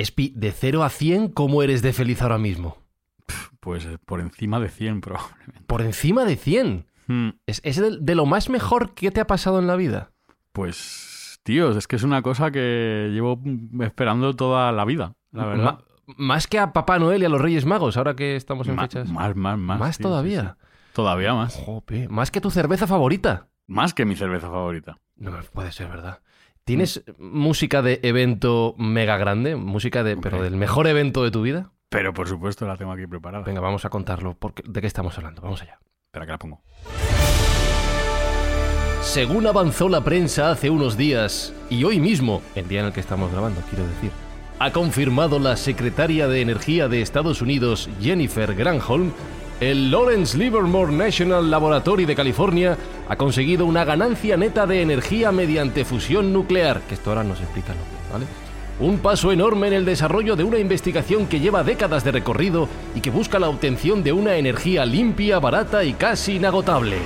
Espi, de 0 a 100, ¿cómo eres de feliz ahora mismo? Pues eh, por encima de 100 probablemente. Por encima de 100. Hmm, ¿Es, es de, de lo más mejor que te ha pasado en la vida? Pues, tío, es que es una cosa que llevo esperando toda la vida, la verdad. Más que a Papá Noel y a los Reyes Magos, ahora que estamos en Ma- fechas. más, más, más. Más tío, todavía. sí. Todavía más. Jope, más que tu cerveza favorita. Más que mi cerveza favorita. No me puede ser verdad. ¿Tienes música de evento mega grande? Música de, pero del mejor evento de tu vida? Pero por supuesto la tengo aquí preparada. Venga, vamos a contarlo. porque- ¿De qué estamos hablando? Vamos allá. Espera que la pongo. Según avanzó la prensa hace unos días, y hoy mismo, el día en el que estamos grabando, quiero decir, ha confirmado la secretaria de Energía de Estados Unidos, Jennifer Granholm, el Lawrence Livermore National Laboratory de California ha conseguido una ganancia neta de energía mediante fusión nuclear, que esto ahora nos explica lo que, ¿vale? Un paso enorme en el desarrollo de una investigación que lleva décadas de recorrido y que busca la obtención de una energía limpia, barata y casi inagotable.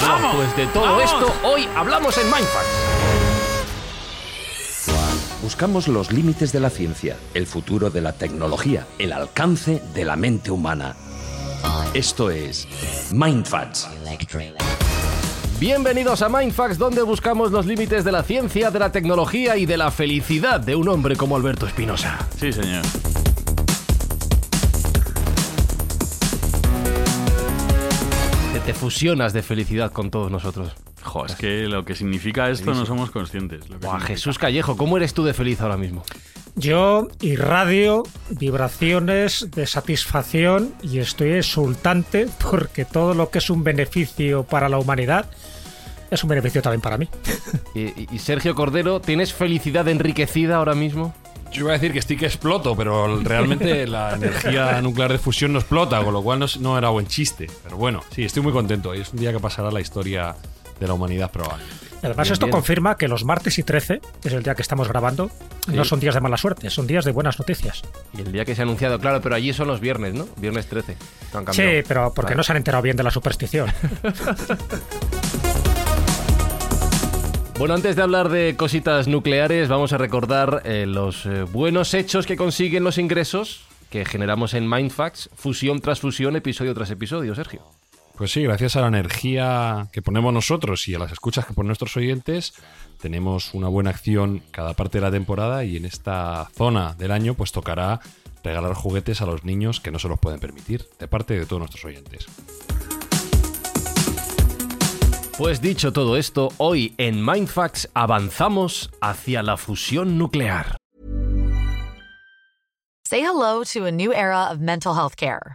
Bueno, pues de todo esto hoy hablamos en Mindfacts. Buscamos los límites de la ciencia, el futuro de la tecnología, el alcance de la mente humana. Esto es Mindfacts. Bienvenidos a Mindfacts, donde buscamos los límites de la ciencia, de la tecnología y de la felicidad de un hombre como Alberto Espinosa. Sí, señor. Te, te fusionas de felicidad con todos nosotros. Jo, es que lo que significa esto no somos conscientes. lo que Buah, significa. Jesús Callejo, ¿cómo eres tú de feliz ahora mismo? Yo irradio vibraciones de satisfacción y estoy exultante porque todo lo que es un beneficio para la humanidad es un beneficio también para mí. Y, Sergio Cordero, ¿tienes felicidad enriquecida ahora mismo? Yo iba a decir que estoy que exploto, pero realmente la energía nuclear de fusión no explota, con lo cual no, era buen chiste. Pero bueno, sí, estoy muy contento es un día que pasará la historia de la humanidad probablemente. Además, Bien, esto bien. confirma que los martes y 13, que es el día que estamos grabando, no son días de mala suerte, son días de buenas noticias. Y el día que se ha anunciado, claro, pero allí son los viernes, ¿no? Viernes 13. que han cambiado. Sí, pero porque Vale. no se han enterado bien de la superstición. Bueno, antes de hablar de cositas nucleares, vamos a recordar eh, los eh, buenos hechos que consiguen los ingresos que generamos en Mindfacts, fusión tras fusión, episodio tras episodio, Sergio. Pues sí, gracias a la energía que ponemos nosotros y a las escuchas que ponen nuestros oyentes, tenemos una buena acción cada parte de la temporada y en esta zona del año pues tocará regalar juguetes a los niños que no se los pueden permitir, de parte de todos nuestros oyentes. Pues dicho todo esto, hoy en Mindfacts avanzamos hacia la fusión nuclear. Say hello to a new era of mental health care.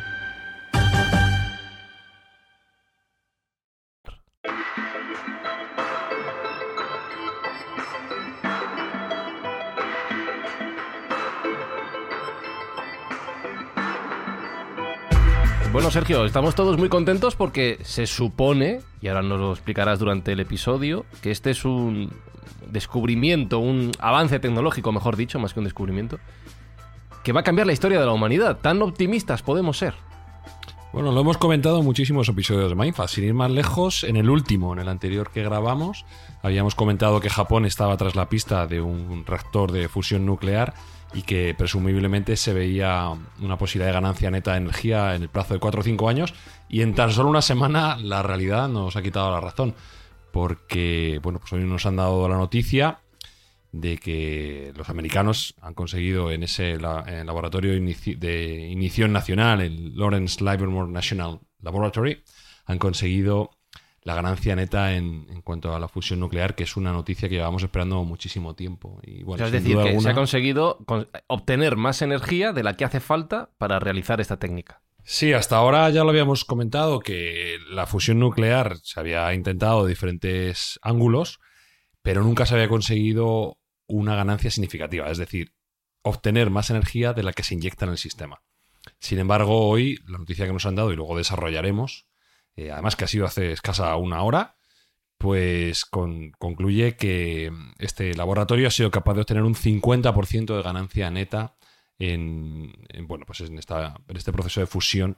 Bueno, Sergio, estamos todos muy contentos porque se supone, y ahora nos lo explicarás durante el episodio, que este es un descubrimiento, un avance tecnológico, mejor dicho, más que un descubrimiento, que va a cambiar la historia de la humanidad. Tan optimistas podemos ser. Bueno, lo hemos comentado en muchísimos episodios de Mindfast. Sin ir más lejos, en el último, en el anterior que grabamos, habíamos comentado que Japón estaba tras la pista de un reactor de fusión nuclear y que presumiblemente se veía una posibilidad de ganancia neta de energía en el plazo de 4 o 5 años y en tan solo una semana la realidad nos ha quitado la razón porque bueno pues hoy nos han dado la noticia de que los americanos han conseguido en ese laboratorio de inición nacional el Lawrence Livermore National Laboratory han conseguido la ganancia neta en, en, cuanto a la fusión nuclear, que es una noticia que llevamos esperando muchísimo tiempo. Y, bueno, es decir, que se ha conseguido obtener más energía de la que hace falta para realizar esta técnica. Sí, hasta ahora ya lo habíamos comentado que la fusión nuclear se había intentado de diferentes ángulos, pero nunca se había conseguido una ganancia significativa, es decir, obtener más energía de la que se inyecta en el sistema. Sin embargo, hoy la noticia que nos han dado y luego desarrollaremos eh, además que ha sido hace escasa una hora, pues concluye que este laboratorio ha sido capaz de obtener un 50% de ganancia neta en, bueno, pues en, esta, en este proceso de fusión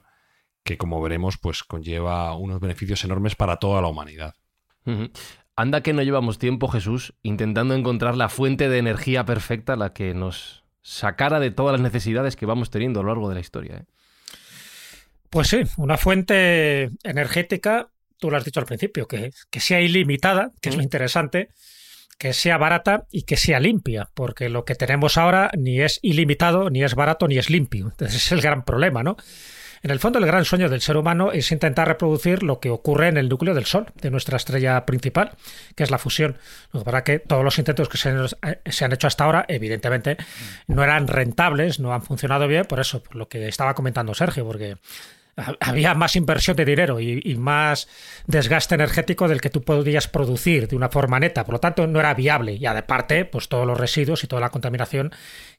que como veremos pues conlleva unos beneficios enormes para toda la humanidad. Anda que no llevamos tiempo, Jesús, intentando encontrar la fuente de energía perfecta, la que nos sacara de todas las necesidades que vamos teniendo a lo largo de la historia. ¿eh? Pues sí, una fuente energética, tú lo has dicho al principio, que, que sea ilimitada, que es lo interesante, que sea barata y que sea limpia, porque lo que tenemos ahora ni es ilimitado, ni es barato, ni es limpio. Entonces ese es el gran problema, ¿no? En el fondo, el gran sueño del ser humano es intentar reproducir lo que ocurre en el núcleo del Sol, de nuestra estrella principal, que es la fusión. Lo que que todos los intentos que se, han hecho hasta ahora, evidentemente, no eran rentables, no han funcionado bien, por eso, por lo que estaba comentando Sergio, porque había más inversión de dinero y, más desgaste energético del que tú podías producir de una forma neta. Por lo tanto, no era viable. Y aparte, pues todos los residuos y toda la contaminación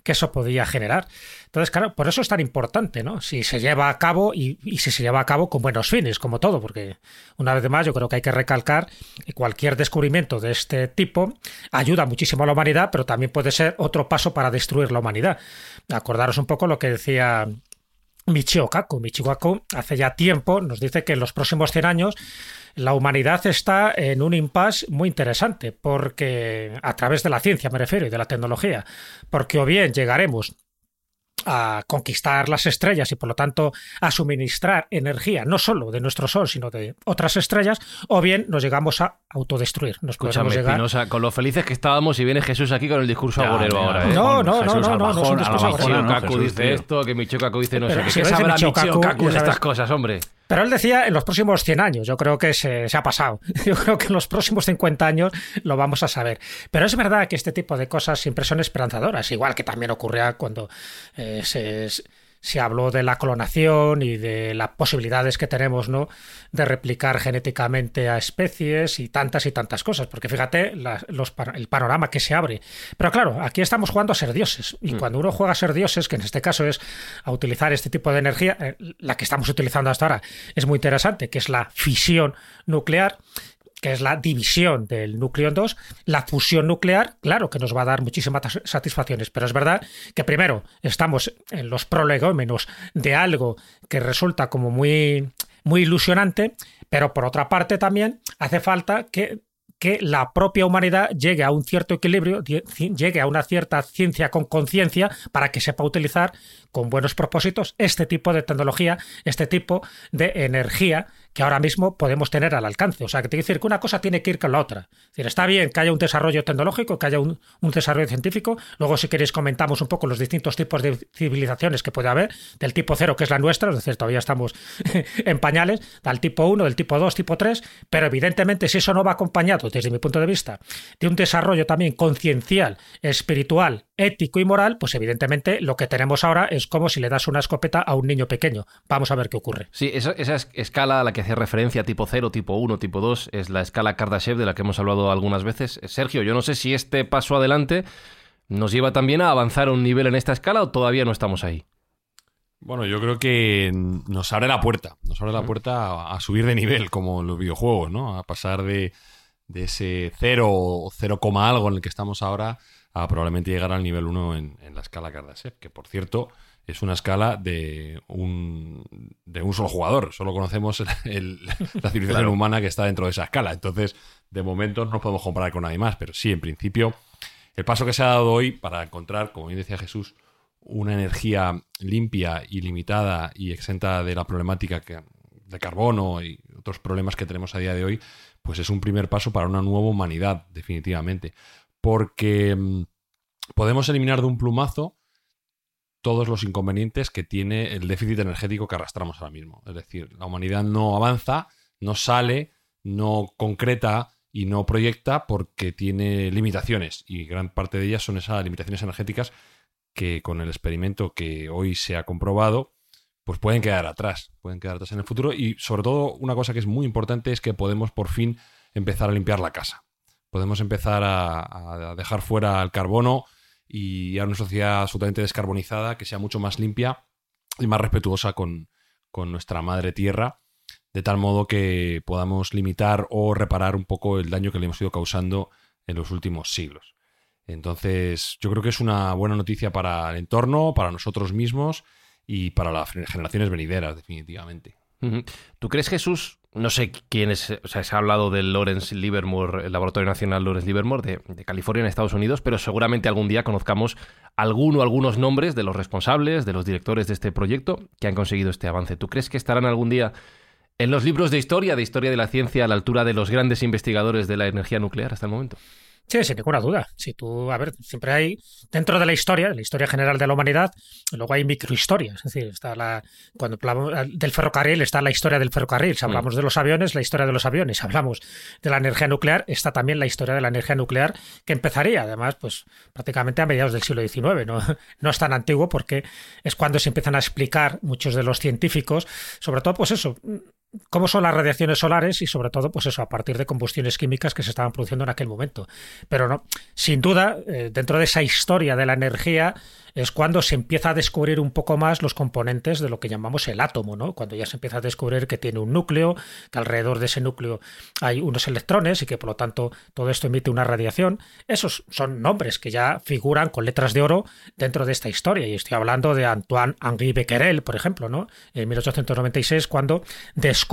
que eso podía generar. Entonces, claro, por eso es tan importante, ¿no? Si se lleva a cabo y, y si se lleva a cabo con buenos fines, como todo, porque una vez más yo creo que hay que recalcar que cualquier descubrimiento de este tipo ayuda muchísimo a la humanidad, pero también puede ser otro paso para destruir la humanidad. Acordaros un poco lo que decía Michio Kaku. Michio hace ya tiempo nos dice que en los próximos 100 años la humanidad está en un impasse muy interesante, porque a través de la ciencia me refiero y de la tecnología, porque o bien llegaremos a conquistar las estrellas y por lo tanto a suministrar energía no solo de nuestro sol sino de otras estrellas o bien nos llegamos a autodestruir nos Escúchame, llegar... con lo felices que estábamos y viene Jesús aquí con el discurso agorero ahora ¿eh? no, no, no, no, no, no, es un discurso agorero. Kaku dice esto que Michio Kaku dice no sé qué. ¿qué sabrá Michio Kaku de estas cosas hombre pero él decía en los próximos 100 años, yo creo que se, ha pasado. Yo creo que en los próximos 50 años lo vamos a saber. Pero es verdad que este tipo de cosas siempre son esperanzadoras, igual que también ocurría cuando eh, se se habló de la clonación y de las posibilidades que tenemos ¿no? de replicar genéticamente a especies y tantas y tantas cosas, porque fíjate los, el panorama que se abre. Pero claro, aquí estamos jugando a ser dioses, y mm. cuando uno juega a ser dioses, que en este caso es a utilizar este tipo de energía, eh, la que estamos utilizando hasta ahora es muy interesante, que es la fisión nuclear, que es la división del núcleo en dos, la fusión nuclear, claro que nos va a dar muchísimas satisfacciones, pero es verdad que primero estamos en los prolegómenos de algo que resulta como muy, muy ilusionante, pero por otra parte también hace falta que que la propia humanidad llegue a un cierto equilibrio, llegue a una cierta ciencia con conciencia para que sepa utilizar con buenos propósitos este tipo de tecnología, este tipo de energía que ahora mismo podemos tener al alcance. O sea, que que decir que una cosa tiene que ir con la otra. Es decir, está bien que haya un desarrollo tecnológico, que haya un, desarrollo científico. Luego, si queréis, comentamos un poco los distintos tipos de civilizaciones que puede haber, del tipo cero, que es la nuestra, es decir, todavía estamos en pañales, del tipo 1, del tipo 2, tipo 3, pero evidentemente si eso no va acompañado, desde mi punto de vista, de un desarrollo también conciencial, espiritual, ético y moral, pues evidentemente lo que tenemos ahora es como si le das una escopeta a un niño pequeño. Vamos a ver qué ocurre. Sí, esa, esa escala a la que hace referencia, tipo 0, tipo 1, tipo 2, es la escala Kardashev de la que hemos hablado algunas veces. Sergio, yo no sé si este paso adelante nos lleva también a avanzar a un nivel en esta escala o todavía no estamos ahí. Bueno, yo creo que nos abre la puerta, nos abre la puerta a, subir de nivel, como en los videojuegos, ¿no? A pasar de, de ese 0 o 0, algo en el que estamos ahora a probablemente llegar al nivel 1 en, la escala Kardashev, que por cierto es una escala de un, de un solo jugador. Solo conocemos la civilización humana que está dentro de esa escala. Entonces, de momento no podemos comparar con nadie más, pero sí, en principio, el paso que se ha dado hoy para encontrar, como bien decía Jesús, una energía limpia, ilimitada y exenta de la problemática de carbono y otros problemas que tenemos a día de hoy, pues es un primer paso para una nueva humanidad, definitivamente. Porque mm, podemos eliminar de un plumazo todos los inconvenientes que tiene el déficit energético que arrastramos ahora mismo. Es decir, la humanidad no avanza, no sale, no concreta y no proyecta porque tiene limitaciones y gran parte de ellas son esas limitaciones energéticas que con el experimento que hoy se ha comprobado, pues pueden quedar atrás, pueden quedar atrás en el futuro y sobre todo una cosa que es muy importante es que podemos por fin empezar a limpiar la casa. Podemos empezar a, dejar fuera el carbono y a una sociedad absolutamente descarbonizada que sea mucho más limpia y más respetuosa con, con nuestra madre tierra, de tal modo que podamos limitar o reparar un poco el daño que le hemos ido causando en los últimos siglos. Entonces, yo creo que es una buena noticia para el entorno, para nosotros mismos y para las generaciones venideras, definitivamente. ¿Tú crees, Jesús? No sé quién es, o sea, se ha hablado del Lawrence Livermore, el Laboratorio Nacional Lawrence Livermore de, de, California en Estados Unidos, pero seguramente algún día conozcamos alguno, algunos nombres de los responsables, de los directores de este proyecto que han conseguido este avance. ¿Tú crees que estarán algún día en los libros de historia, de historia de la ciencia, a la altura de los grandes investigadores de la energía nuclear hasta el momento? Sí, sin ninguna duda. Si tú, a ver, siempre hay, dentro de la historia, la historia general de la humanidad, luego hay microhistorias. Es decir, está la, cuando hablamos del ferrocarril, está la historia del ferrocarril. Si mm. hablamos de los aviones, la historia de los aviones. Si hablamos de la energía nuclear, está también la historia de la energía nuclear, que empezaría, además, pues prácticamente a mediados del siglo XIX. No, no es tan antiguo porque es cuando se empiezan a explicar muchos de los científicos, sobre todo, pues eso, cómo son las radiaciones solares y sobre todo, pues eso, a partir de combustiones químicas que se estaban produciendo en aquel momento. Pero no, sin duda, eh, dentro de esa historia de la energía, es cuando se empieza a descubrir un poco más los componentes de lo que llamamos el átomo, ¿no? Cuando ya se empieza a descubrir que tiene un núcleo, que alrededor de ese núcleo hay unos electrones y que por lo tanto todo esto emite una radiación. Esos son nombres que ya figuran con letras de oro dentro de esta historia. Y estoy hablando de Antoine-Henri Becquerel, por ejemplo, ¿no? En 1896, cuando descubre,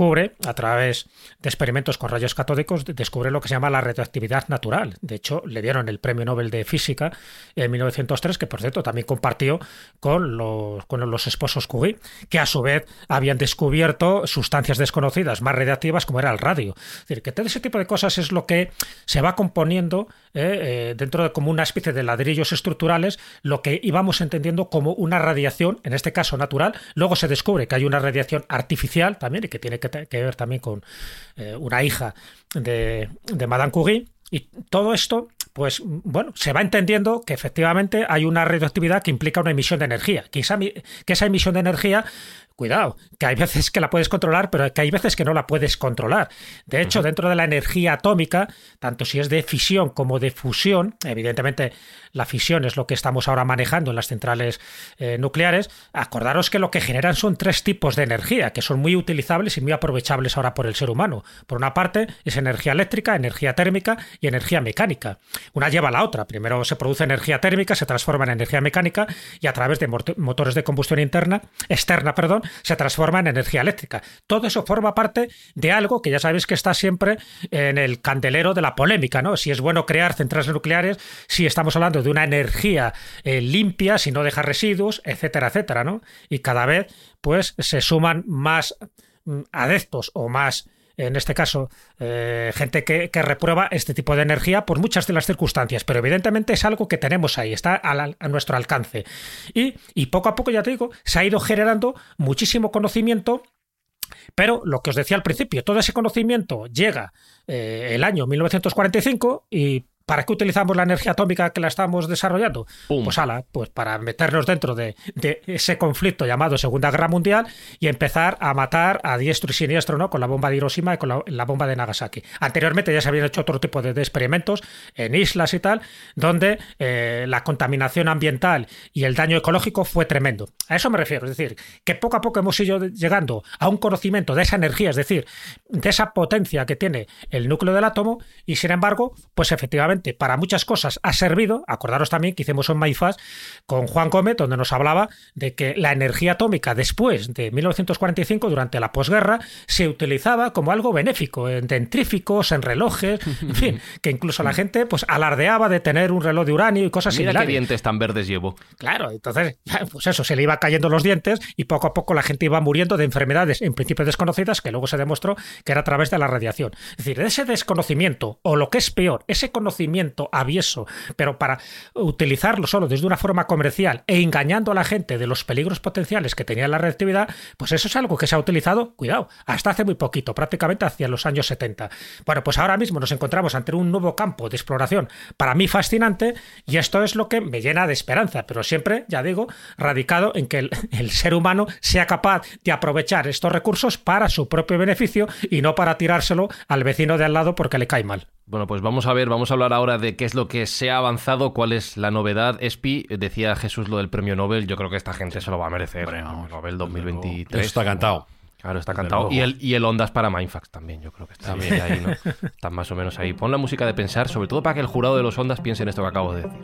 a través de experimentos con rayos catódicos, descubre lo que se llama la radioactividad natural. De hecho, le dieron el premio Nobel de Física en 1903, que por cierto también compartió con los, con los esposos Curie, que a su vez habían descubierto sustancias desconocidas más radiactivas como era el radio. Es decir, que todo ese tipo de cosas es lo que se va componiendo eh, eh, dentro de como una especie de ladrillos estructurales, lo que íbamos entendiendo como una radiación, en este caso natural. Luego se descubre que hay una radiación artificial también y que tiene que, ver también con eh, una hija de, de Madame Curie. Y todo esto pues bueno, se va entendiendo que efectivamente hay una radioactividad que implica una emisión de energía, que que esa emisión de energía cuidado, que hay veces que la puedes controlar, pero que hay veces que no la puedes controlar. De hecho, dentro de la energía atómica, tanto si es de fisión como de fusión, evidentemente la fisión es lo que estamos ahora manejando en las centrales eh, nucleares, acordaros que lo que generan son tres tipos de energía, que son muy utilizables y muy aprovechables ahora por el ser humano. Por una parte, es energía eléctrica, energía térmica y energía mecánica. Una lleva a la otra. Primero se produce energía térmica, se transforma en energía mecánica y a través de motores de combustión interna, externa, perdón, se transforma en energía eléctrica. Todo eso forma parte de algo que ya sabéis que está siempre en el candelero de la polémica, ¿no? Si es bueno crear centrales nucleares, si estamos hablando de una energía eh, limpia, si no deja residuos, etcétera, etcétera, ¿no? Y cada vez, pues, se suman más mm, adeptos o más en este caso, eh, gente que, reprueba este tipo de energía por muchas de las circunstancias, pero evidentemente es algo que tenemos ahí, está a, nuestro alcance. Y, y, poco a poco, ya te digo, se ha ido generando muchísimo conocimiento. Pero lo que os decía al principio, todo ese conocimiento llega eh, el año 1945 y ¿Para qué utilizamos la energía atómica que la estamos desarrollando? Pum. Pues ala, pues para meternos dentro de, de ese conflicto llamado Segunda Guerra Mundial y empezar a matar a diestro y siniestro, ¿no? Con la bomba de Hiroshima y con la, la bomba de Nagasaki. Anteriormente ya se habían hecho otro tipo de, de experimentos en islas y tal, donde eh, la contaminación ambiental y el daño ecológico fue tremendo. A eso me refiero, es decir, que poco a poco hemos ido llegando a un conocimiento de esa energía, es decir, de esa potencia que tiene el núcleo del átomo y sin embargo, pues efectivamente para muchas cosas ha servido. Acordaros también que hicimos un MyFast con Juan Gómez, donde nos hablaba de que la energía atómica después de 1945, durante la posguerra, se utilizaba como algo benéfico, en dentríficos, en relojes, en fin, que incluso la gente pues alardeaba de tener un reloj de uranio y cosas Mira qué similares. dientes tan verdes llevo. Claro, entonces, pues eso, se le iba cayendo los dientes y poco a poco la gente iba muriendo de enfermedades en principio desconocidas que luego se demostró que era a través de la radiación. Es decir, ese desconocimiento, o lo que es peor, ese conocimiento avieso, pero para utilizarlo solo desde una forma comercial e engañando a la gente de los peligros potenciales que tenía la reactividad, pues eso es algo que se ha utilizado, cuidado, hasta hace muy poquito, prácticamente hacia los años 70. Bueno, pues ahora mismo nos encontramos ante un nuevo campo de exploración para mí fascinante y esto es lo que me llena de esperanza, pero siempre, ya digo, radicado en que el, el ser humano sea capaz de aprovechar estos recursos para su propio beneficio y no para tirárselo al vecino de al lado porque le cae mal. Bueno, pues vamos a ver, vamos a hablar ahora de qué es lo que se ha avanzado, cuál es la novedad. Espi, decía Jesús lo del premio Nobel, yo creo que esta gente se lo va a merecer. Hombre, vamos, Nobel desde 2023. Eso está cantado. Claro, está cantado. Y el, y el Ondas para Mindfax también, yo creo que está bien ahí, ¿no? Están más o menos ahí. Pon la música de pensar, sobre todo para que el jurado de los Ondas piense en esto que acabo de decir.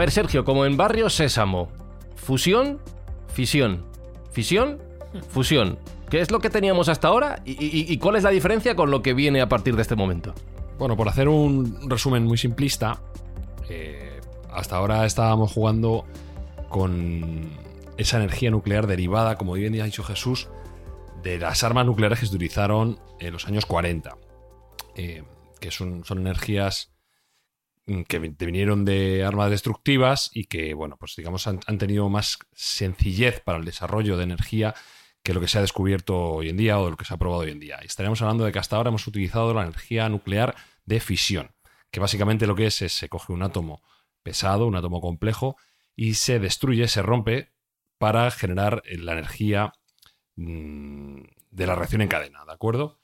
Ver, Sergio, como en Barrio Sésamo, fusión, fisión, fisión, fusión. ¿Qué es lo que teníamos hasta ahora y, cuál es la diferencia con lo que viene a partir de este momento? Bueno, por hacer un resumen muy simplista, eh, hasta ahora estábamos jugando con esa energía nuclear derivada, como bien ha dicho Jesús, de las armas nucleares que se utilizaron en los años 40, eh, que son, energías que vi- vinieron de armas destructivas y que, bueno, pues digamos han, han tenido más sencillez para el desarrollo de energía que lo que se ha descubierto hoy en día o lo que se ha probado hoy en día. Y estaríamos hablando de que hasta ahora hemos utilizado la energía nuclear de fisión, que básicamente lo que es es se coge un átomo pesado, un átomo complejo, y se destruye, se rompe para generar eh, la energía mm, de la reacción en cadena, ¿de acuerdo?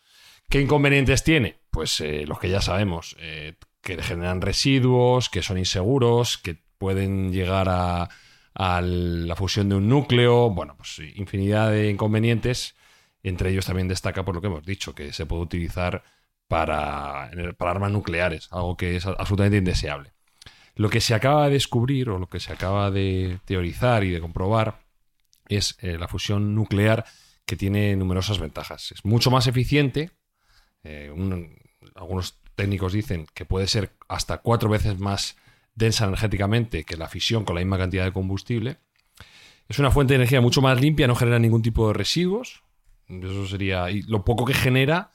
¿Qué inconvenientes tiene? Pues eh, los que ya sabemos, eh, que generan residuos, que son inseguros, que pueden llegar a, a la fusión de un núcleo, bueno, pues infinidad de inconvenientes. Entre ellos también destaca por lo que hemos dicho, que se puede utilizar para, para armas nucleares, algo que es absolutamente indeseable. Lo que se acaba de descubrir o lo que se acaba de teorizar y de comprobar es eh, la fusión nuclear que tiene numerosas ventajas. Es mucho más eficiente. eh, un- algunos técnicos dicen que puede ser hasta cuatro veces más densa energéticamente que la fisión con la misma cantidad de combustible. Es una fuente de energía mucho más limpia, no genera ningún tipo de residuos. Eso sería. Y lo poco que genera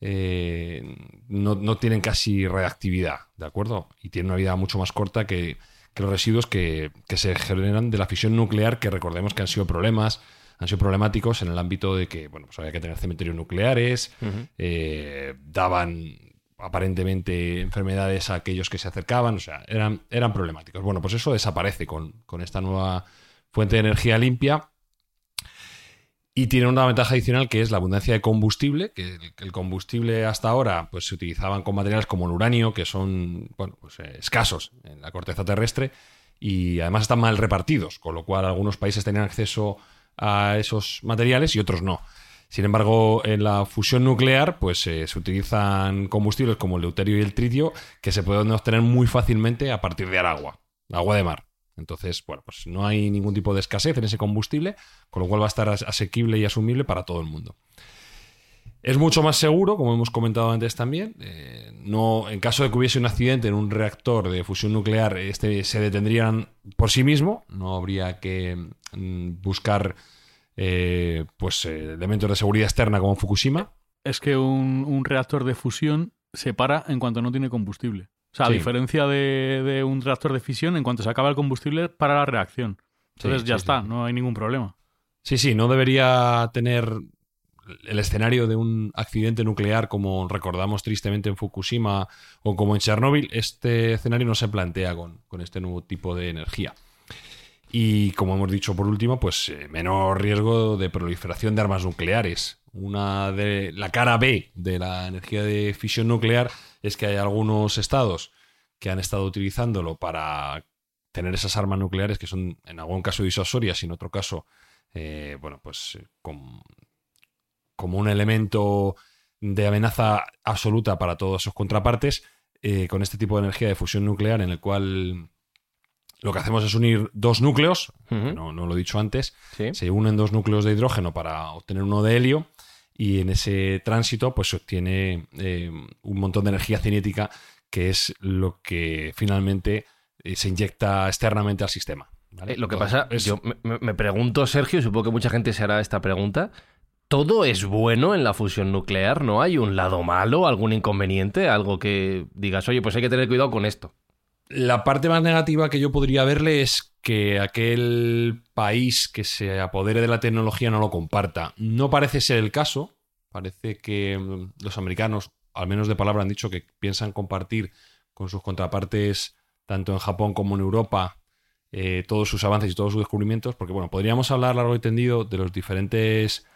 eh, no, no tienen casi reactividad, ¿de acuerdo? Y tiene una vida mucho más corta que, que los residuos que, que se generan de la fisión nuclear, que recordemos que han sido problemas, han sido problemáticos en el ámbito de que, bueno, pues había que tener cementerios nucleares, eh, daban aparentemente enfermedades a aquellos que se acercaban, o sea, eran, eran problemáticos. Bueno, pues eso desaparece con, con esta nueva fuente de energía limpia y tiene una ventaja adicional que es la abundancia de combustible, que el, combustible hasta ahora pues se utilizaban con materiales como el uranio, que son bueno, pues, eh, escasos en la corteza terrestre y además están mal repartidos, con lo cual algunos países tenían acceso a esos materiales y otros no. Sin embargo, en la fusión nuclear, pues eh, se utilizan combustibles como el deuterio y el tritio que se pueden obtener muy fácilmente a partir de agua, agua de mar. Entonces, bueno, pues no hay ningún tipo de escasez en ese combustible, con lo cual va a estar as- asequible y asumible para todo el mundo. Es mucho más seguro, como hemos comentado antes también. eh, no, en caso de que hubiese un accidente en un reactor de fusión nuclear, este se detendrían por sí mismo. No habría que mm, buscar eh, pues eh, elementos de seguridad externa como Fukushima. Es que un, un reactor de fusión se para en cuanto no tiene combustible. O sea, a diferencia de, de un reactor de fisión, en cuanto se acaba el combustible, para la reacción. Entonces Sí, ya sí, está, no hay ningún problema. Sí, sí, no debería tener el escenario de un accidente nuclear como recordamos tristemente en Fukushima o como en Chernóbil. Este escenario no se plantea con, con este nuevo tipo de energía. Y como hemos dicho por último, pues eh, menor riesgo de proliferación de armas nucleares. Una de la cara B de la energía de fisión nuclear es que hay algunos estados que han estado utilizándolo para tener esas armas nucleares que son en algún caso disuasorias y en otro caso, eh, bueno, pues eh, com- como un elemento de amenaza absoluta para todas sus contrapartes, eh, con este tipo de energía de fusión nuclear en el cual lo que hacemos es unir dos núcleos, no, no lo he dicho antes, Sí. se unen dos núcleos de hidrógeno para obtener uno de helio y en ese tránsito pues se obtiene eh, un montón de energía cinética que es lo que finalmente eh, se inyecta externamente al sistema. ¿vale? Eh, lo que Entonces, pasa, es- yo me, me- me pregunto, Sergio, y supongo que mucha gente se hará esta pregunta. ¿Todo es bueno en la fusión nuclear? ¿No hay un lado malo, algún inconveniente? Algo que digas, oye, pues hay que tener cuidado con esto. La parte más negativa que yo podría verle es que aquel país que se apodere de la tecnología no lo comparta. No parece ser el caso. Parece que mm, los americanos, al menos de palabra, han dicho que piensan compartir con sus contrapartes, tanto en Japón como en Europa, eh, todos sus avances y todos sus descubrimientos. Porque, bueno, podríamos hablar largo y tendido de los diferentes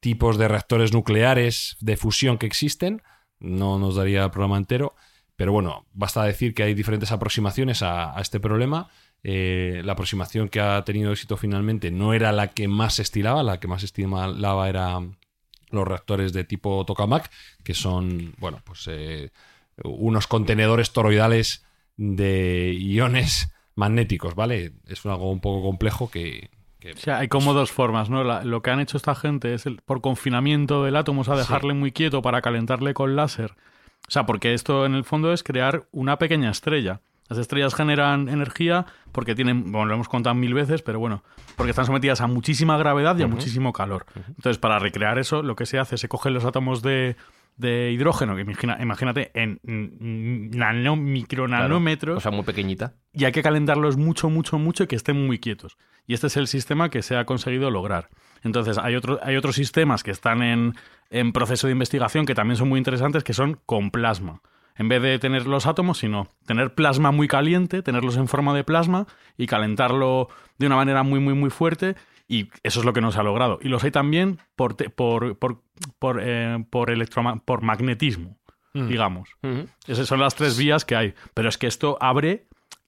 tipos de reactores nucleares de fusión que existen. No nos daría el programa entero. Pero bueno, basta decir que hay diferentes aproximaciones a, a este problema. Eh, la aproximación que ha tenido éxito finalmente no era la que más se estilaba, la que más se estilaba era los reactores de tipo tokamak, que son, bueno, pues eh, unos contenedores toroidales de iones magnéticos, ¿vale? Es algo un poco complejo que... que- O sea, hay como dos formas, ¿no? La- lo que han hecho esta gente es, el, por confinamiento del átomo, o sea, dejarle muy quieto para calentarle con láser. O sea, porque esto en el fondo es crear una pequeña estrella. Las estrellas generan energía porque tienen, bueno, lo hemos contado mil veces, pero bueno, porque están sometidas a muchísima gravedad y a muchísimo calor. Entonces, para recrear eso, lo que se hace, se cogen los átomos de, de hidrógeno, que imagina- imagínate, en nano, micronanómetros, O sea, muy pequeñita. y hay que calentarlos mucho, mucho, mucho y que estén muy quietos. Y este es el sistema que se ha conseguido lograr. Entonces, hay, otro, hay otros sistemas que están en, en proceso de investigación que también son muy interesantes, que son con plasma. En vez de tener los átomos, sino tener plasma muy caliente, tenerlos en forma de plasma y calentarlo de una manera muy, muy, muy fuerte. Y eso es lo que nos ha logrado. Y los hay también por, por, por, por, eh, por, por magnetismo, digamos. Ujú. Esas son las tres vías que hay. Pero es que esto abre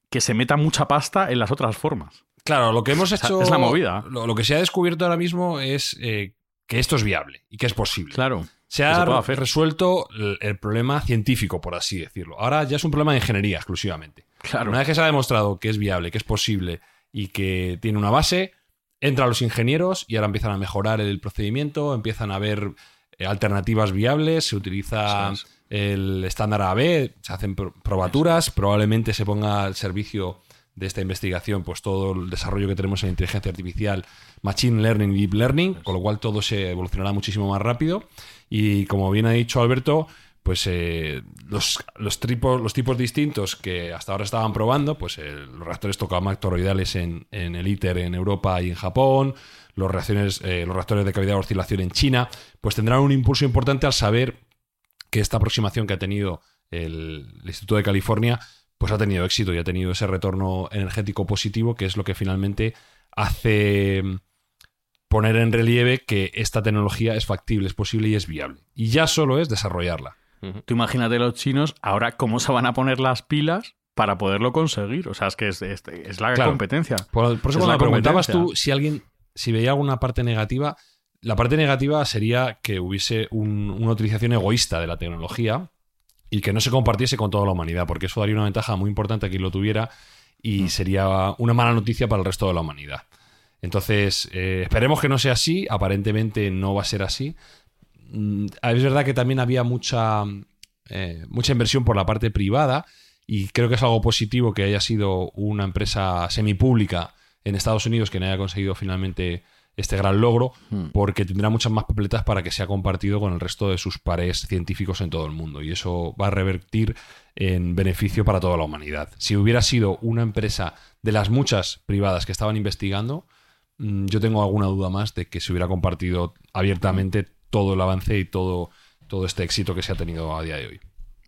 que se meta mucha pasta en las otras formas. Claro, lo que hemos sea, hecho... es la movida. Lo, lo que se ha descubierto ahora mismo es eh, que esto es viable y que es posible. Claro. Se ha se resuelto el, el problema científico, por así decirlo. Ahora ya es un problema de ingeniería exclusivamente. Claro. Una vez que se ha demostrado que es viable, que es posible y que tiene una base, entran los ingenieros y ahora empiezan a mejorar el procedimiento, empiezan a ver eh, alternativas viables, se utiliza el estándar AB, se hacen pro- probaturas, probablemente se ponga al servicio de esta investigación pues todo el desarrollo que tenemos en inteligencia artificial, machine learning y deep learning, con lo cual todo se evolucionará muchísimo más rápido. Y como bien ha dicho Alberto, pues eh, los, los, tipos, los tipos distintos que hasta ahora estaban probando, pues eh, los reactores tokamak toroidales en, en el ITER en Europa y en Japón, los, reacciones, eh, los reactores de cavidad de oscilación en China, pues tendrán un impulso importante al saber que esta aproximación que ha tenido el, el Instituto de California, pues ha tenido éxito y ha tenido ese retorno energético positivo, que es lo que finalmente hace mm, poner en relieve que esta tecnología es factible, es posible y es viable. Y ya solo es desarrollarla. Tú imagínate los chinos ahora cómo se van a poner las pilas para poderlo conseguir. O sea, es que es, es- es la Claro. competencia. Por, por eso Es cuando la me preguntabas tú si alguien, si veía alguna parte negativa, la parte negativa sería que hubiese un- una utilización egoísta de la tecnología y que no se compartiese con toda la humanidad, porque eso daría una ventaja muy importante a quien lo tuviera y sería una mala noticia para el resto de la humanidad. Entonces, eh, esperemos que no sea así, aparentemente no va a ser así. Mm, Es verdad que también había mucha, eh, mucha inversión por la parte privada y creo que es algo positivo que haya sido una empresa semipública en Estados Unidos que haya conseguido finalmente este gran logro, Hmm. porque tendrá muchas más papeletas para que sea compartido con el resto de sus pares científicos en todo el mundo. Y eso va a revertir en beneficio para toda la humanidad. Si hubiera sido una empresa de las muchas privadas que estaban investigando, mm, yo tengo alguna duda más de que se hubiera compartido abiertamente todo el avance y todo, todo este éxito que se ha tenido a día de hoy.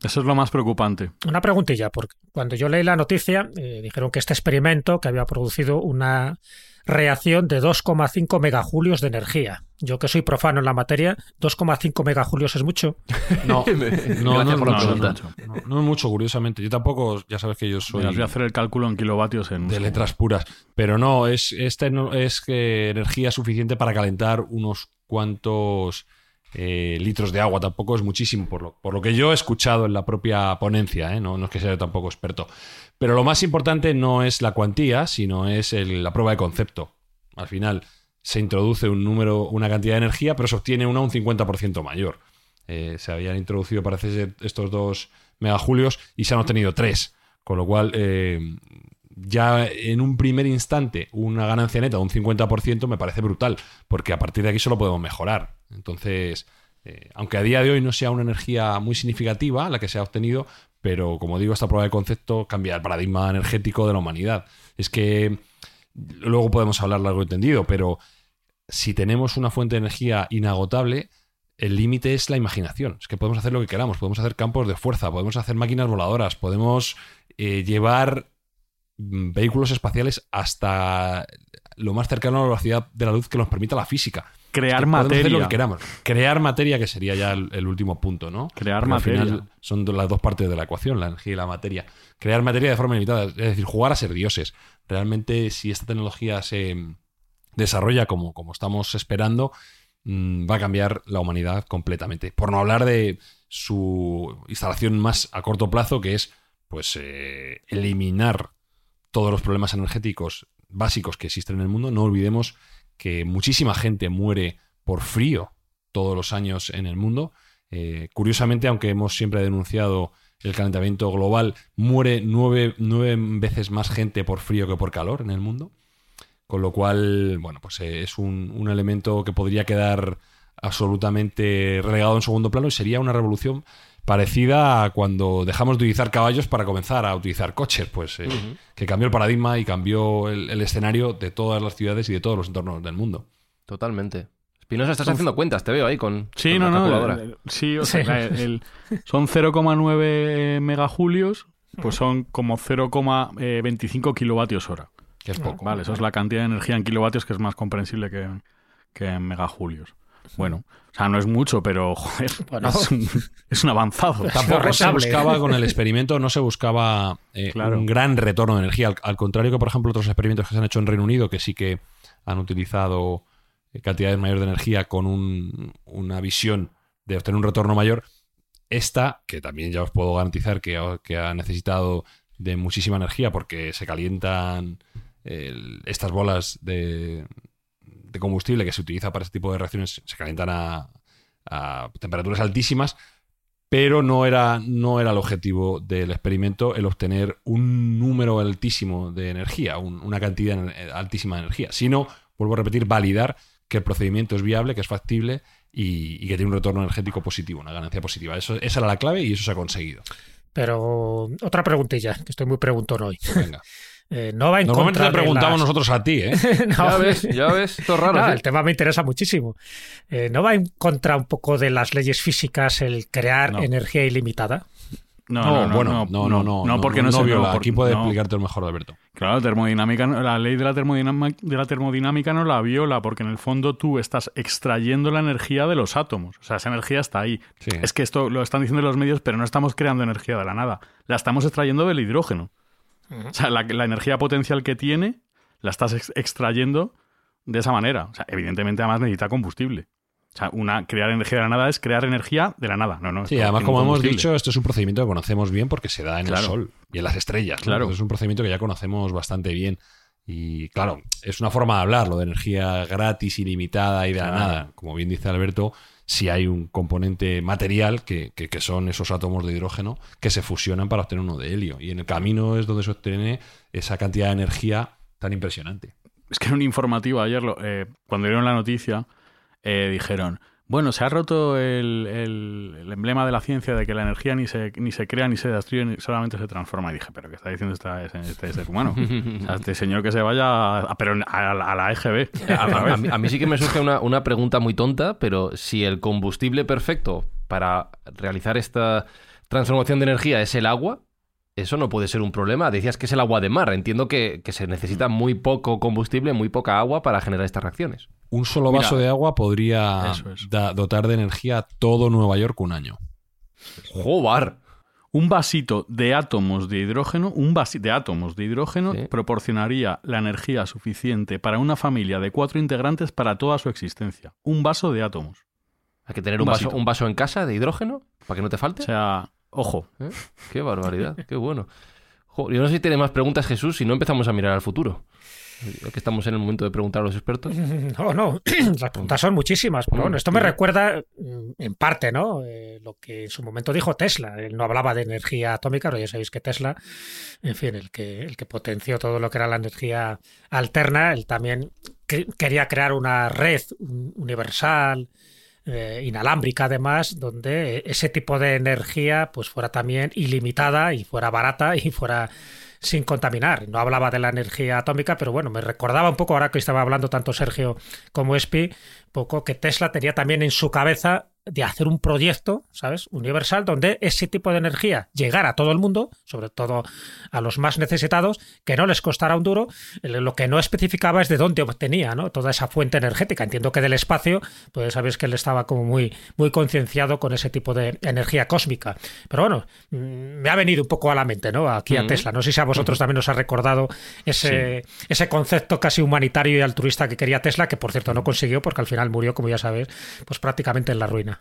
Eso es lo más preocupante. Una preguntilla, porque cuando yo leí la noticia, eh, dijeron que este experimento que había producido una reacción de 2,5 megajulios de energía. Yo que soy profano en la materia, 2,5 megajulios es mucho. No, no, no, no, no, no, no es mucho, curiosamente. Yo tampoco, ya sabes que yo soy voy a hacer el cálculo en kilovatios en... de letras puras, pero no, es, es, tecno- es que energía suficiente para calentar unos cuantos eh, litros de agua. Tampoco es muchísimo, por lo, por lo que yo he escuchado en la propia ponencia, ¿eh? no, no es que sea yo tampoco experto. Pero lo más importante no es la cuantía, sino es la prueba de concepto. Al final se introduce un número, una cantidad de energía, pero se obtiene una un 50% mayor. Eh, se habían introducido, parece ser, estos dos megajulios y se han obtenido tres. Con lo cual, eh, ya en un primer instante, una ganancia neta de un 50% me parece brutal, porque a partir de aquí solo podemos mejorar. Entonces, eh, aunque a día de hoy no sea una energía muy significativa la que se ha obtenido, pero como digo, esta prueba de concepto cambia el paradigma energético de la humanidad. Es que luego podemos hablar largo y tendido, pero si tenemos una fuente de energía inagotable, el límite es la imaginación. Es que podemos hacer lo que queramos, podemos hacer campos de fuerza, podemos hacer máquinas voladoras, podemos eh, llevar mm, vehículos espaciales hasta lo más cercano a la velocidad de la luz que nos permita la física. Crear Es que podemos hacer lo materia. que queramos. Crear materia, que sería ya el, el último punto, ¿no? Crear Porque al materia. final son las dos partes de la ecuación, la energía y la materia. Crear materia de forma limitada, es decir, jugar a ser dioses. Realmente, si esta tecnología se desarrolla como, como estamos esperando, mm, va a cambiar la humanidad completamente. Por no hablar de su instalación más a corto plazo, que es pues eh, eliminar todos los problemas energéticos básicos que existen en el mundo. No olvidemos que muchísima gente muere por frío todos los años en el mundo. Eh, curiosamente, aunque hemos siempre denunciado el calentamiento global, muere nueve, nueve veces más gente por frío que por calor en el mundo. Con lo cual, bueno, pues eh, es un, un elemento que podría quedar absolutamente relegado en segundo plano y sería una revolución parecida a cuando dejamos de utilizar caballos para comenzar a utilizar coches, pues eh, que cambió el paradigma y cambió el, el escenario de todas las ciudades y de todos los entornos del mundo. Totalmente. Espinosa, estás haciendo cuentas, te veo ahí con, Sí, con no, la no. calculadora. eh, Sí, o Sí. sea, el- son 0,9 megajulios, pues son como 0,25 kilovatios hora. Que es poco. Vale, eso es la cantidad de energía en kilovatios que es más comprensible que, que en megajulios. Bueno, o sea, no es mucho, pero joder, Bueno. es, un, es un avanzado. Tampoco se buscaba con el experimento, no se buscaba eh, Claro. un gran retorno de energía. Al, al contrario que, por ejemplo, otros experimentos que se han hecho en Reino Unido, que sí que han utilizado eh, cantidades mayores de energía con un- una visión de obtener un retorno mayor. Esta, que también ya os puedo garantizar que, ha- que ha necesitado de muchísima energía porque se calientan el- estas bolas de, de combustible que se utiliza para este tipo de reacciones, se calientan a, a temperaturas altísimas, pero no era, no era el objetivo del experimento el obtener un número altísimo de energía, un- una cantidad en- altísima de energía, sino, vuelvo a repetir, validar que el procedimiento es viable, que es factible y, y que tiene un retorno energético positivo, una ganancia positiva. Eso, esa era la clave y eso se ha conseguido. Pero otra preguntilla, que estoy muy preguntón hoy. Venga. Eh, no va en Normalmente contra te de preguntamos las- nosotros a ti, ¿eh? No, Ya ves, ya ves, esto es raro. no, ¿sí? el tema me interesa muchísimo. Eh, ¿No va en contra un poco de las leyes físicas el crear No. energía ilimitada? No, No, no, no, bueno, no, no, no, no, porque no, se viola. por- Aquí puede no. explicarte lo mejor, Alberto. Claro, termodinámica, la ley de la, termodinámica, de la termodinámica no la viola, porque en el fondo tú estás extrayendo la energía de los átomos. O sea, esa energía está ahí. Sí. Es que esto lo están diciendo los medios, pero no estamos creando energía de la nada. La estamos extrayendo del hidrógeno. O sea, la, la energía potencial que tiene la estás ex- extrayendo de esa manera. O sea, evidentemente además necesita combustible. O sea, una, crear energía de la nada es crear energía de la nada. No, no. Sí, además, como hemos dicho, esto es un procedimiento que conocemos bien porque se da en el. Sol y en las estrellas. ¿no? Claro. Entonces, es un procedimiento que ya conocemos bastante bien. Y claro, es una forma de hablar, lo de energía gratis, ilimitada y de la nada. Como bien dice Alberto, si hay un componente material que, que- son esos átomos de hidrógeno que se fusionan para obtener uno de helio. Y en el camino es donde se obtiene esa cantidad de energía tan impresionante. es que en un informativo ayer, eh, cuando dieron la noticia, eh, dijeron, bueno, se ha roto el, el- el emblema de la ciencia de que la energía ni se, ni se crea ni se destruye, ni solamente se transforma. Y dije, pero ¿qué está diciendo esta- este, este ser humano? O sea, este señor que se vaya a, pero a, la- a la EGB. A mí, a mí sí que me surge una, una pregunta muy tonta, pero si el combustible perfecto para realizar esta transformación de energía es el agua, eso no puede ser un problema. Decías que es el agua de mar. Entiendo que, que se necesita muy poco combustible, muy poca agua para generar estas reacciones. Un solo Mira, vaso de agua podría eso es. da- dotar de energía a todo Nueva York un año. ¡Jobar! Un vasito de átomos de hidrógeno, un vasito de átomos de hidrógeno Sí. proporcionaría la energía suficiente para una familia de cuatro integrantes para toda su existencia. Un vaso de átomos. Hay que tener Un un vaso, un vaso en casa de hidrógeno para que no te falte. O sea, ojo. ¿Eh? ¡Qué barbaridad! ¡Qué bueno! Jo, yo no sé si tienes más preguntas, Jesús, si no empezamos a mirar al futuro. Ya que estamos en el momento de preguntar a los expertos. No, no, las preguntas son muchísimas. Pero bueno, esto me recuerda, mm, en parte, ¿no? Eh, lo que en su momento dijo Tesla. Él no hablaba de energía atómica, pero ya sabéis que Tesla, en fin, el que, el que potenció todo lo que era la energía alterna, él también que- quería crear una red un- universal, eh, inalámbrica además, donde ese tipo de energía pues fuera también ilimitada y fuera barata y fuera sin contaminar. No hablaba de la energía atómica, pero bueno, me recordaba un poco ahora que estaba hablando tanto Sergio como Espi, poco que Tesla tenía también en su cabeza de hacer un proyecto, ¿sabes? Universal, donde ese tipo de energía llegara a todo el mundo, sobre todo a los más necesitados, que no les costara un duro. Lo que no especificaba es de dónde obtenía, ¿no? Toda esa fuente energética. Entiendo que del espacio, pues sabéis que él estaba como muy, muy concienciado con ese tipo de energía cósmica. Pero bueno, mm, me ha venido un poco a la mente, ¿no? Aquí a. Tesla. No sé si a vosotros también os ha recordado ese, ese concepto casi humanitario y altruista que quería Tesla, que por cierto no consiguió porque al final murió, como ya sabéis, pues prácticamente en la ruina.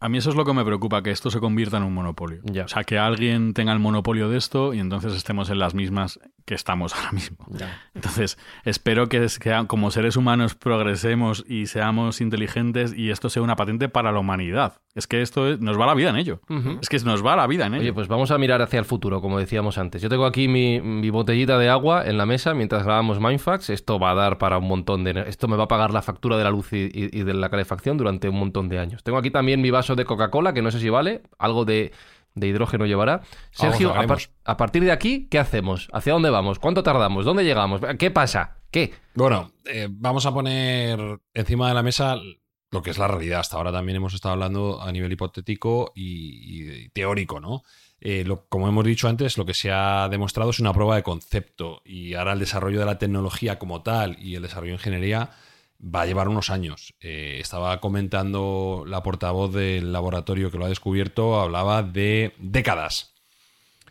A mí eso es lo que me preocupa, que esto se convierta en un monopolio. Ya. O sea, que alguien tenga el monopolio de esto y entonces estemos en las mismas que estamos ahora mismo. Entonces, espero que, como seres humanos progresemos y seamos inteligentes y esto sea una patente para la humanidad. Es que esto es- nos va la vida en ello. Es que nos va la vida en ello. Oye, pues vamos a mirar hacia el futuro, como decíamos antes. Yo tengo aquí mi, mi botellita de agua en la mesa mientras grabamos Mindfax. Esto va a dar para un montón de... Esto me va a pagar la factura de la luz y, y- y de la calefacción durante un montón de años. Tengo aquí también mi vaso de Coca-Cola, que no sé si vale. Algo de, de hidrógeno llevará. Sergio, a, par- sabremos. a partir de aquí, ¿qué hacemos? ¿Hacia dónde vamos? ¿Cuánto tardamos? ¿Dónde llegamos? ¿Qué pasa? ¿Qué? Bueno, eh, vamos a poner encima de la mesa lo que es la realidad. Hasta ahora también hemos estado hablando a nivel hipotético y, teórico, ¿no? Eh, como hemos dicho antes, lo que se ha demostrado es una prueba de concepto y ahora el desarrollo de la tecnología como tal y el desarrollo de ingeniería va a llevar unos años. Eh, estaba comentando la portavoz del laboratorio que lo ha descubierto, hablaba de décadas.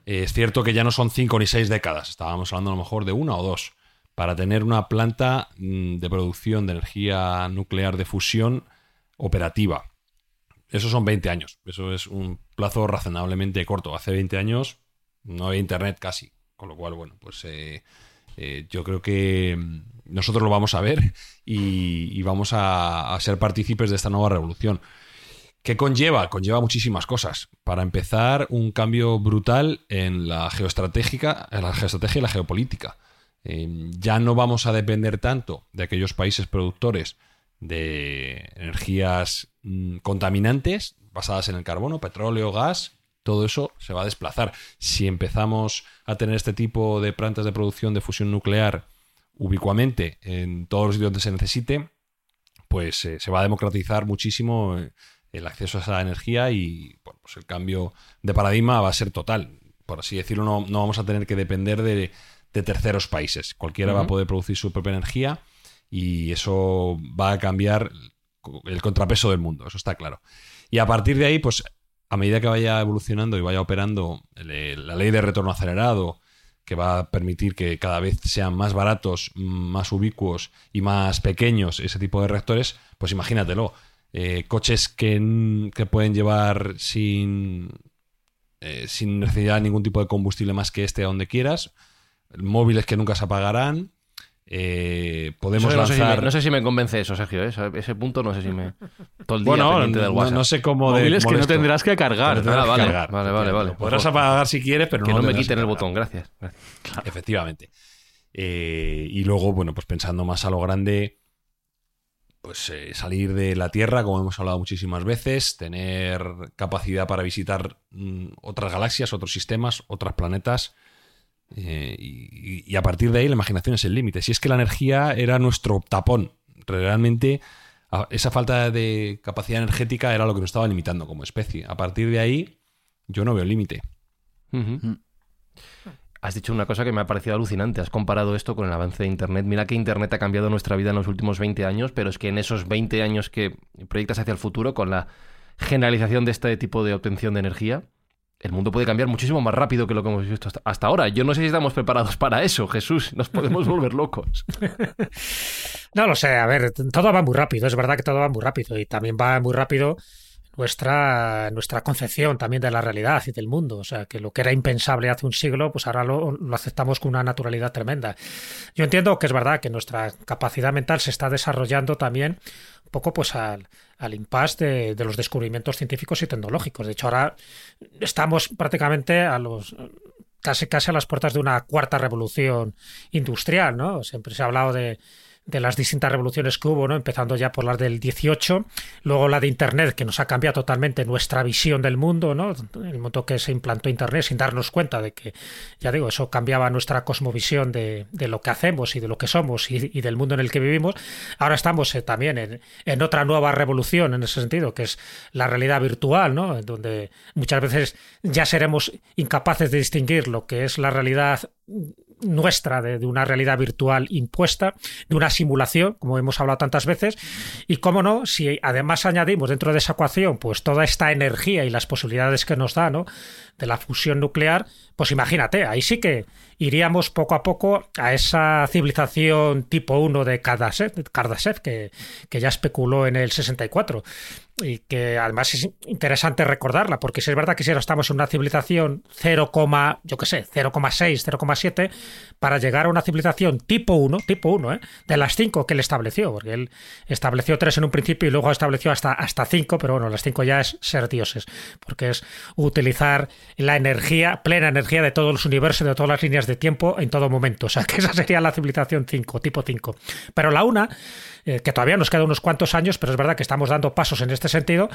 Eh, es cierto que ya no son cinco ni seis décadas, estábamos hablando a lo mejor de una o dos, para tener una planta mm, de producción de energía nuclear de fusión operativa. Eso son 20 años, eso es un plazo razonablemente corto. Hace 20 años no había internet casi, con lo cual, bueno, pues eh, eh, yo creo que mm, nosotros lo vamos a ver y, vamos a, a ser partícipes de esta nueva revolución. ¿Qué conlleva? Conlleva muchísimas cosas. Para empezar, un cambio brutal en la geoestratégica, en la geoestrategia y la geopolítica. Eh, ya no vamos a depender tanto de aquellos países productores de energías mm, contaminantes basadas en el carbono, petróleo, gas. Todo eso se va a desplazar. Si empezamos a tener este tipo de plantas de producción de fusión nuclear ubicuamente en todos los sitios donde se necesite, pues eh, se va a democratizar muchísimo eh, el acceso a esa energía y pues el cambio de paradigma va a ser total. Por así decirlo, no vamos a tener que depender de, de terceros países. Cualquiera va a poder producir su propia energía y eso va a cambiar el contrapeso del mundo, eso está claro. Y a partir de ahí, pues a medida que vaya evolucionando y vaya operando la ley de retorno acelerado, que va a permitir que cada vez sean más baratos, más ubicuos y más pequeños ese tipo de reactores, pues imagínatelo. eh, coches que, que pueden llevar sin, eh, sin necesidad de ningún tipo de combustible más que este a donde quieras, móviles que nunca se apagarán. eh, podemos no, sé si lanzar. me, no sé si me convence eso, Sergio. ¿eh? Ese- punto no sé si me... Todo el día bueno, pendiente del WhatsApp. no sé cómo. de Móviles que no tendrás que cargar. Pero tendrás Ah, que vale, cargar, vale, vale, vale. Lo Podrás apagar si quieres, pero que no, me quiten el botón, gracias. Efectivamente. Eh, y luego, bueno, pues pensando más a lo grande, pues eh, salir de la Tierra, como hemos hablado muchísimas veces, tener capacidad para visitar mm, otras galaxias, otros sistemas, otros planetas. Eh, y, y a partir de ahí la imaginación es el límite. Si es que la energía era nuestro tapón, realmente esa falta de capacidad energética era lo que nos estaba limitando como especie. A partir de ahí yo no veo límite. Ujú. Has dicho una cosa que me ha parecido alucinante. Has comparado esto con el avance de Internet. Mira que Internet ha cambiado nuestra vida en los últimos 20 años, pero es que en esos 20 años que proyectas hacia el futuro, con la generalización de este tipo de obtención de energía, el mundo puede cambiar muchísimo más rápido que lo que hemos visto hasta, ahora. Yo no sé si estamos preparados para eso, Jesús. Nos podemos volver locos. No lo sé, a ver, todo va muy rápido, es verdad que todo va muy rápido y también va muy rápido nuestra, nuestra concepción también de la realidad y del mundo. O sea, que lo que era impensable hace un siglo, pues ahora lo, aceptamos con una naturalidad tremenda. Yo entiendo que es verdad que nuestra capacidad mental se está desarrollando también un poco pues al, al impasse de, de los descubrimientos científicos y tecnológicos. De hecho, ahora estamos prácticamente a los casi casi a las puertas de una cuarta revolución industrial, ¿no? Siempre se ha hablado de, de las distintas revoluciones que hubo, ¿no? Empezando ya por las del 18, luego la de Internet, que nos ha cambiado totalmente nuestra visión del mundo, ¿no? El momento que se implantó Internet sin darnos cuenta de que, ya digo, eso cambiaba nuestra cosmovisión de, de lo que hacemos y de lo que somos y, del mundo en el que vivimos. Ahora estamos eh, también en, en, otra nueva revolución en ese sentido, que es la realidad virtual, ¿no? Donde muchas veces ya seremos incapaces de distinguir lo que es la realidad nuestra de, de, una realidad virtual impuesta, de una simulación, como hemos hablado tantas veces, y cómo no, si además añadimos dentro de esa ecuación pues toda esta energía y las posibilidades que nos da, ¿no? de la fusión nuclear, pues imagínate, ahí sí que iríamos poco a poco a esa civilización tipo 1 de Kardashev, que, que ya especuló en el 64 y que además es interesante recordarla, porque si es verdad que si ahora estamos en una civilización 0, yo qué sé, 0,6, 0,7, para llegar a una civilización tipo 1, tipo 1, ¿eh? de las 5 que él estableció, porque él estableció 3 en un principio y luego estableció hasta, hasta 5, pero bueno, las 5 ya es ser dioses, porque es utilizar la energía, plena energía de todos los universos, de todas las líneas de tiempo en todo momento. O sea, que esa sería la civilización 5, tipo 5. Pero la una, eh, que todavía nos queda unos cuantos años, pero es verdad que estamos dando pasos en este sentido,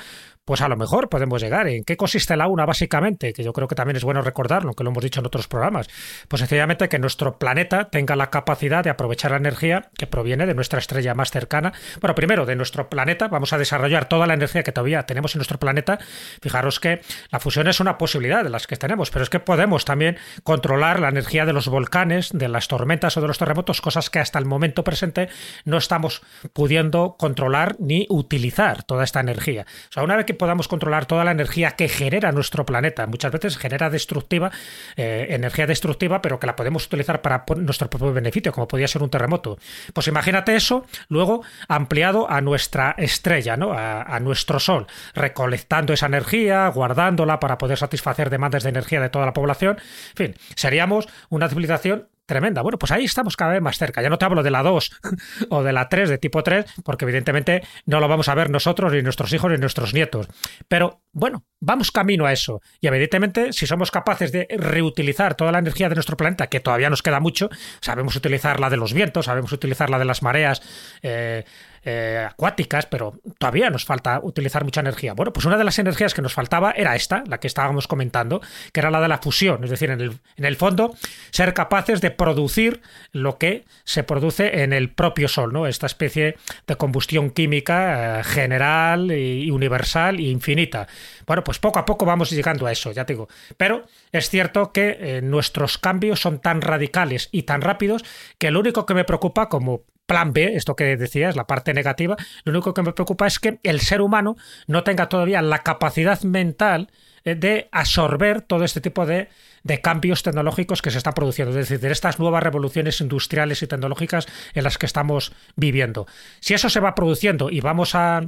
pues a lo mejor podemos llegar. ¿En qué consiste la una, básicamente? Que yo creo que también es bueno recordarlo, que lo hemos dicho en otros programas. Pues sencillamente que nuestro planeta tenga la capacidad de aprovechar la energía que proviene de nuestra estrella más cercana. Bueno, primero, de nuestro planeta, vamos a desarrollar toda la energía que todavía tenemos en nuestro planeta. Fijaros que la fusión es una posibilidad de las que tenemos, pero es que podemos también controlar la energía de los volcanes, de las tormentas o de los terremotos, cosas que hasta el momento presente no estamos pudiendo controlar ni utilizar toda esta energía. O sea, una vez que podamos controlar toda la energía que genera nuestro planeta, muchas veces genera destructiva, eh, energía destructiva, pero que la podemos utilizar para nuestro propio beneficio, como podría ser un terremoto. Pues imagínate eso, luego ampliado a nuestra estrella, ¿no? A, a nuestro Sol, recolectando esa energía, guardándola para poder satisfacer demandas de energía de toda la población. En fin, seríamos una civilización tremenda. Bueno, pues ahí estamos cada vez más cerca. Ya no te hablo de la 2 o de la 3, de tipo 3, porque evidentemente no lo vamos a ver nosotros, ni nuestros hijos, ni nuestros nietos. Pero bueno, vamos camino a eso. Y evidentemente, si somos capaces de reutilizar toda la energía de nuestro planeta, que todavía nos queda mucho, sabemos utilizar la de los vientos, sabemos utilizar la de las mareas. Eh, eh, acuáticas, pero todavía nos falta utilizar mucha energía. Bueno, pues una de las energías que nos faltaba era esta, la que estábamos comentando, que era la de la fusión, es decir, en el, en el fondo, ser capaces de producir lo que se produce en el propio Sol, ¿no? Esta especie de combustión química eh, general y universal e infinita. Bueno, pues poco a poco vamos llegando a eso, ya te digo. Pero es cierto que eh, nuestros cambios son tan radicales y tan rápidos que lo único que me preocupa como plan B, esto que decías, la parte negativa, lo único que me preocupa es que el ser humano no tenga todavía la capacidad mental de absorber todo este tipo de, de, cambios tecnológicos que se están produciendo, es decir, de estas nuevas revoluciones industriales y tecnológicas en las que estamos viviendo. Si eso se va produciendo y vamos a,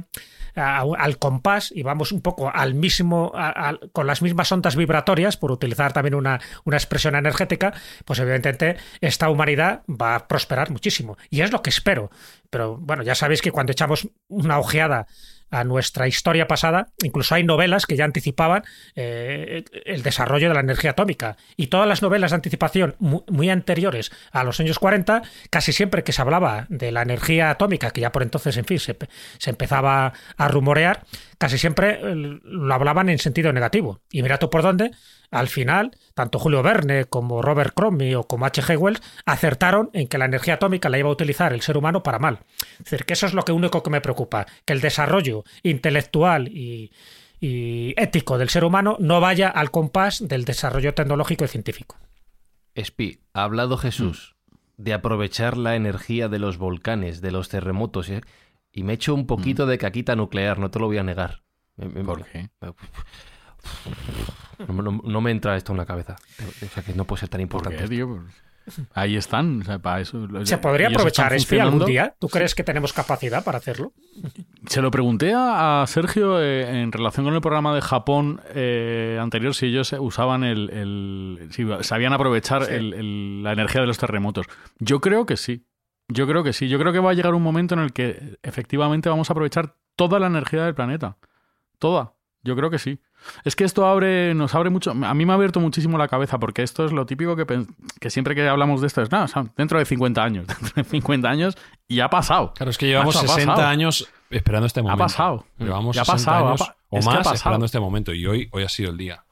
al compás y vamos un poco al mismo, con las mismas ondas vibratorias, por utilizar también una, una expresión energética, pues evidentemente esta humanidad va a prosperar muchísimo. Y es lo que espero. Pero bueno, ya sabéis que cuando echamos una ojeada a nuestra historia pasada. Incluso hay novelas que ya anticipaban eh, el desarrollo de la energía atómica. Y todas las novelas de anticipación muy, muy, anteriores a los años 40, casi siempre que se hablaba de la energía atómica, que ya por entonces, en fin, se, se empezaba a rumorear, casi siempre eh, lo hablaban en sentido negativo. Y mira tú por dónde, al final, tanto Julio Verne como Robert Cromie o como H.G. Wells acertaron en que la energía atómica la iba a utilizar el ser humano para mal. Es decir, que eso es lo que único que me preocupa, que el desarrollo intelectual y, y ético del ser humano no vaya al compás del desarrollo tecnológico y científico. Espi, ha hablado Jesús de aprovechar la energía de los volcanes, de los terremotos, ¿eh? Y me he hecho un poquito de caquita nuclear, no te lo voy a negar. ¿Por qué? No, no, no, me entra esto en la cabeza. O sea, que no puede ser tan importante. ¿Por qué, tío? Ahí están, o sea, para eso. ¿Se podría aprovechar ESPI algún día? ¿Tú crees que tenemos capacidad para hacerlo? Se lo pregunté a, a Sergio eh, en relación con el programa de Japón eh, anterior, si ellos usaban el. el si sabían aprovechar sí. el, el, la energía de los terremotos. Yo creo que sí. Yo creo que sí. Yo creo que va a llegar un momento en el que efectivamente vamos a aprovechar toda la energía del planeta. Toda. Yo creo que sí. Es que esto abre, nos abre mucho. A mí me ha abierto muchísimo la cabeza porque esto es lo típico que, que siempre que hablamos de esto es, no, o sea, dentro de 50 años, dentro de 50 años y ha pasado. Claro, es que llevamos Macho, 60 años esperando este momento. Ha pasado. Llevamos ya ha 60 pasado, años pa o más esperando este momento y hoy, hoy ha sido el día.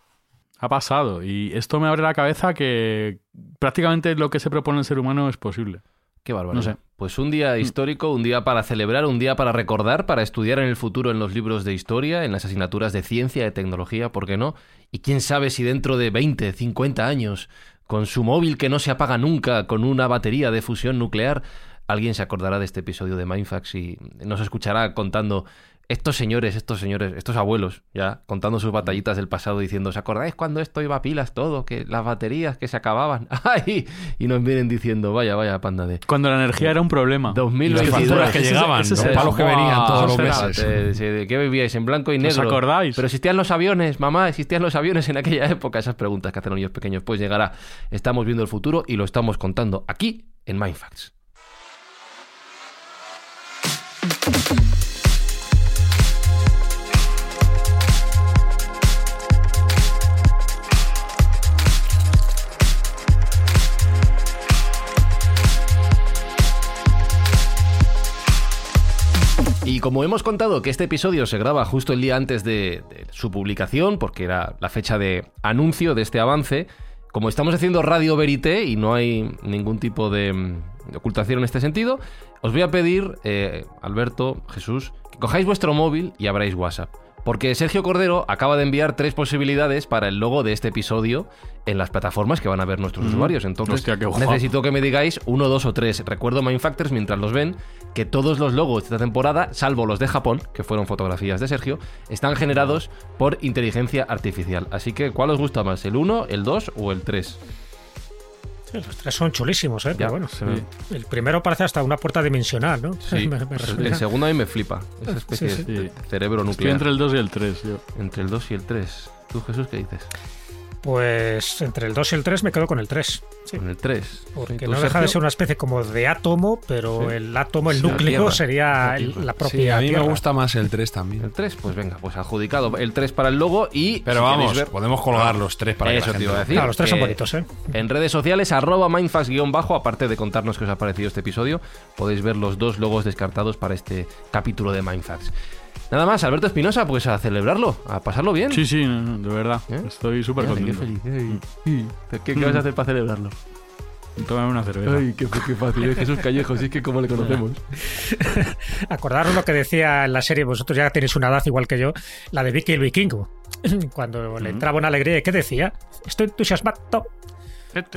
Ha pasado y esto me abre la cabeza que prácticamente lo que se propone el ser humano es posible. Qué bárbaro. No sé. Pues un día histórico, un día para celebrar, un día para recordar, para estudiar en el futuro en los libros de historia, en las asignaturas de ciencia, de tecnología, ¿por qué no? Y quién sabe si dentro de 20, 50 años, con su móvil que no se apaga nunca, con una batería de fusión nuclear, alguien se acordará de este episodio de Mindfax y nos escuchará contando estos señores, estos señores, estos abuelos, ya contando sus batallitas del pasado, diciendo, ¿os acordáis cuando esto iba a pilas todo? Que las baterías que se acababan. ¡Ay! Y nos vienen diciendo, vaya, vaya, panda de. Cuando la energía era un problema. 2022. Y las facturas que llegaban, los palos que venían todos los meses. ¿De qué vivíais? ¿En blanco y ¿Os negro? acordáis? Pero existían los aviones, mamá, existían los aviones en aquella época. Esas preguntas que hacen los niños pequeños. Pues llegará. Estamos viendo el futuro y lo estamos contando aquí en Mindfacts. Y como hemos contado que este episodio se graba justo el día antes de, su publicación, porque era la fecha de anuncio de este avance, como estamos haciendo Radio Verité y no hay ningún tipo de, de ocultación en este sentido, os voy a pedir, eh, Alberto, Jesús, que cojáis vuestro móvil y abráis WhatsApp. Porque Sergio Cordero acaba de enviar tres posibilidades para el logo de este episodio en las plataformas que van a ver nuestros usuarios. Entonces, Hostia, necesito que me digáis uno, dos o tres. Recuerdo Mindfactors mientras los ven que todos los logos de esta temporada, salvo los de Japón, que fueron fotografías de Sergio, están generados por inteligencia artificial. Así que, ¿cuál os gusta más? ¿El 1, el 2 o el 3? Sí, los tres son chulísimos, ¿eh? Ya, Pero bueno, ve. el primero parece hasta una puerta dimensional, ¿no? Sí, Me- me el segundo a mí me flipa. Esa especie Sí, sí. de cerebro Estoy nuclear. entre el 2 y el 3. Yo. Entre el 2 y el 3. ¿Tú, Jesús, qué dices? Pues entre el 2 y el 3 me quedo con el 3. Sí. Con el 3. Porque no deja de ser una especie como de átomo, pero Sí. el átomo, el Sí, la núcleo, Tierra. sería La el- la propia Sí, a mí Tierra. me gusta más el 3 también. El 3, pues venga, pues adjudicado. El 3 para el logo y. Pero si vamos, ver- podemos colgar los tres para que Eso la te gente iba a decir. Claro, los tres son que bonitos, ¿eh? En redes sociales, arroba mindfax-bajo, aparte de contarnos qué os ha parecido este episodio, podéis ver los dos logos descartados para este capítulo de Mindfax. Nada más, Alberto Espinosa, pues a celebrarlo, a pasarlo bien. Sí, sí, de verdad. ¿Eh? Estoy súper qué contento. feliz. Ay, ¿Qué, qué vas a hacer para celebrarlo? Tómame una cerveza. Ay, qué, qué fácil. es Jesús Callejo, sí es que como le conocemos. Acordaros lo que decía en la serie, vosotros ya tenéis una edad igual que yo, la de Vicky el Vikingo. Cuando le entraba una alegría, ¿qué decía? Estoy entusiasmado.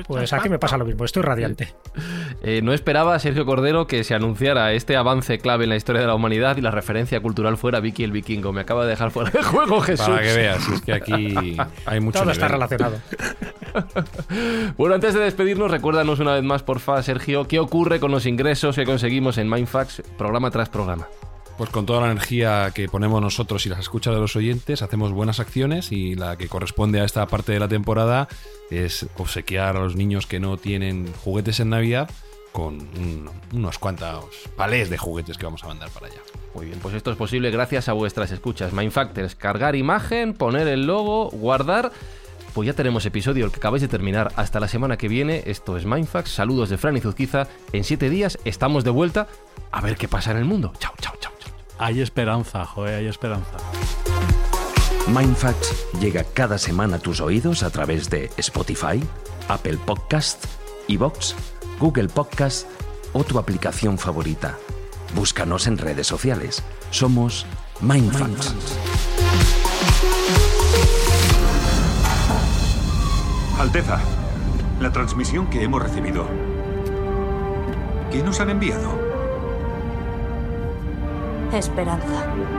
Pues aquí me pasa lo mismo, estoy radiante. Eh, no esperaba Sergio Cordero que se anunciara este avance clave en la historia de la humanidad y la referencia cultural fuera Vicky el Vikingo. Me acaba de dejar fuera de juego, Jesús. Para que veas, es que aquí hay mucho Todo está relacionado. Bueno, antes de despedirnos, recuérdanos una vez más, porfa, Sergio, ¿qué ocurre con los ingresos que conseguimos en Mindfax programa tras programa? Pues con toda la energía que ponemos nosotros y las escuchas de los oyentes, hacemos buenas acciones y la que corresponde a esta parte de la temporada es obsequiar a los niños que no tienen juguetes en Navidad con un- unos cuantos palés de juguetes que vamos a mandar para allá. Muy bien, pues esto es posible gracias a vuestras escuchas. Mindfactors, cargar imagen, poner el logo, guardar. Pues ya tenemos episodio, el que acabáis de terminar. Hasta la semana que viene. Esto es Mindfax. Saludos de Fran y Zuzquiza. En siete días estamos de vuelta a ver qué pasa en el mundo. Chao, chao. chao. Hay esperanza, joder, hay esperanza. Mindfacts llega cada semana a tus oídos a través de Spotify, Apple Podcast, Evox, Google Podcast o tu aplicación favorita. Búscanos en redes sociales. Somos Mindfacts. Alteza, la transmisión que hemos recibido. ¿Qué nos han enviado? Esperanza.